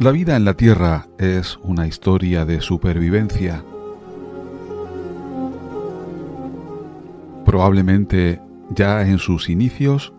La vida en la Tierra es una historia de supervivencia. Probablemente ya en sus inicios,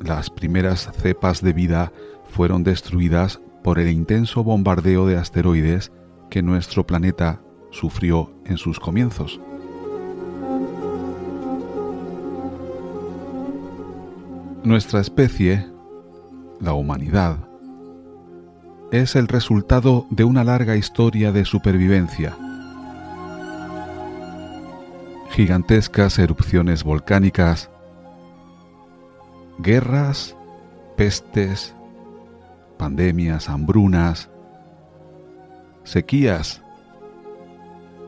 las primeras cepas de vida fueron destruidas por el intenso bombardeo de asteroides que nuestro planeta sufrió en sus comienzos. Nuestra especie, la humanidad, es el resultado de una larga historia de supervivencia. Gigantescas erupciones volcánicas, guerras, pestes, pandemias, hambrunas, sequías,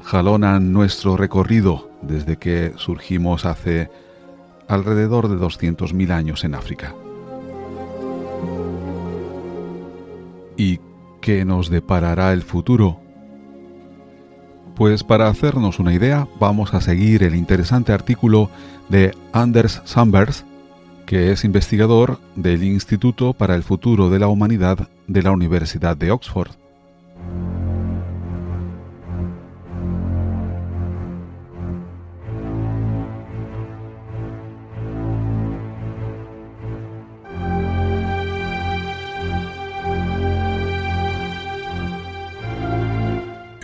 jalonan nuestro recorrido desde que surgimos hace alrededor de 200.000 años en África. ¿Y qué nos deparará el futuro? Pues para hacernos una idea, vamos a seguir el interesante artículo de Anders Sandberg, que es investigador del Instituto para el Futuro de la Humanidad de la Universidad de Oxford.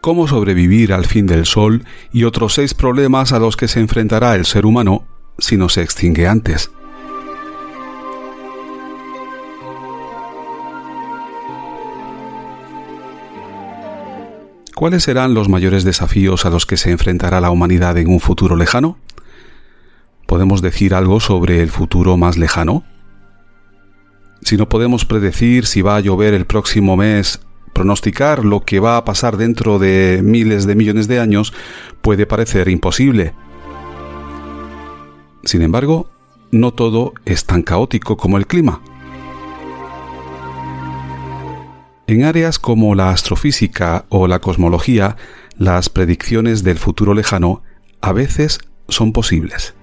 Cómo sobrevivir al fin del Sol y otros seis problemas a los que se enfrentará el ser humano si no se extingue antes. ¿Cuáles serán los mayores desafíos a los que se enfrentará la humanidad en un futuro lejano? ¿Podemos decir algo sobre el futuro más lejano? Si no podemos predecir si va a llover el próximo mes pronosticar lo que va a pasar dentro de miles de millones de años puede parecer imposible. Sin embargo, no todo es tan caótico como el clima. En áreas como la astrofísica o la cosmología, las predicciones del futuro lejano a veces son posibles.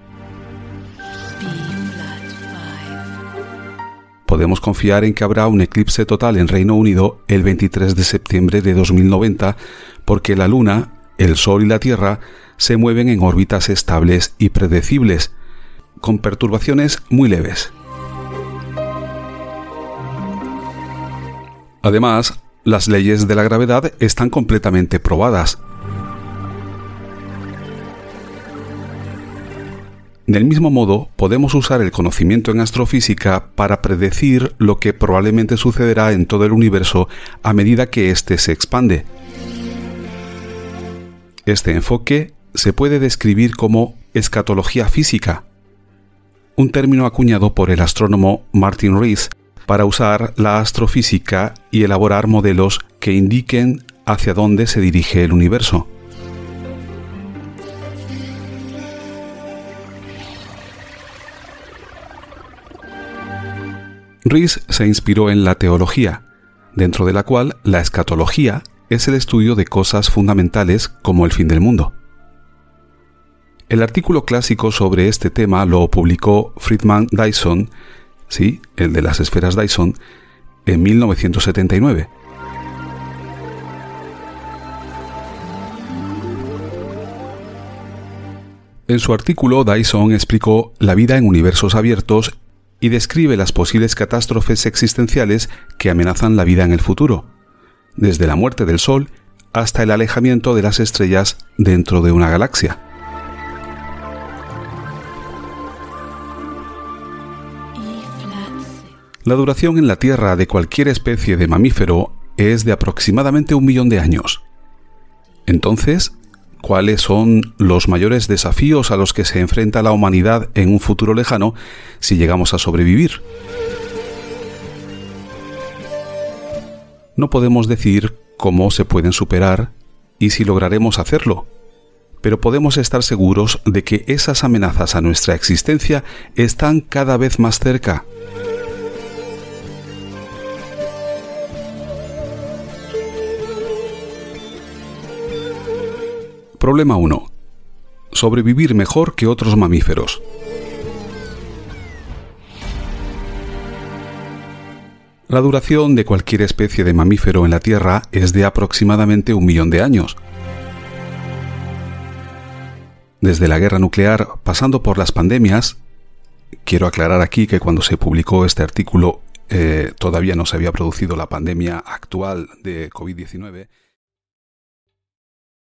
Podemos confiar en que habrá un eclipse total en Reino Unido el 23 de septiembre de 2090 porque la Luna, el Sol y la Tierra se mueven en órbitas estables y predecibles, con perturbaciones muy leves. Además, las leyes de la gravedad están completamente probadas. Del mismo modo, podemos usar el conocimiento en astrofísica para predecir lo que probablemente sucederá en todo el universo a medida que éste se expande. Este enfoque se puede describir como escatología física, un término acuñado por el astrónomo Martin Rees para usar la astrofísica y elaborar modelos que indiquen hacia dónde se dirige el universo. Rees se inspiró en la teología, dentro de la cual la escatología es el estudio de cosas fundamentales como el fin del mundo. El artículo clásico sobre este tema lo publicó Friedman Dyson, sí, el de las esferas Dyson, en 1979. En su artículo, Dyson explicó la vida en universos abiertos y describe las posibles catástrofes existenciales que amenazan la vida en el futuro, desde la muerte del Sol hasta el alejamiento de las estrellas dentro de una galaxia. La duración en la Tierra de cualquier especie de mamífero es de aproximadamente un millón de años. Entonces, cuáles son los mayores desafíos a los que se enfrenta la humanidad en un futuro lejano si llegamos a sobrevivir. No podemos decir cómo se pueden superar y si lograremos hacerlo, pero podemos estar seguros de que esas amenazas a nuestra existencia están cada vez más cerca. Problema 1. Sobrevivir mejor que otros mamíferos. La duración de cualquier especie de mamífero en la Tierra es de aproximadamente un millón de años. Desde la guerra nuclear, pasando por las pandemias, quiero aclarar aquí que cuando se publicó este artículo eh, todavía no se había producido la pandemia actual de COVID-19,